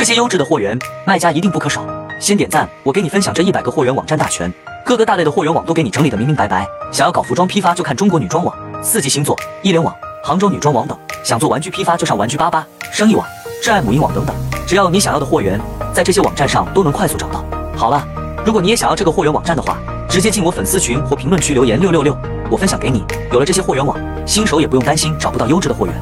这些优质的货源，卖家一定不可少。先点赞，我给你分享这一百个货源网站大全，各个大类的货源网都给你整理的明明白白。想要搞服装批发，就看中国女装网、四季星座、一联网、杭州女装网等；想做玩具批发，就上玩具巴巴、生意网、挚爱母婴网等等。只要你想要的货源，在这些网站上都能快速找到。好了，如果你也想要这个货源网站的话，直接进我粉丝群或评论区留言六六六，我分享给你。有了这些货源网，新手也不用担心找不到优质的货源。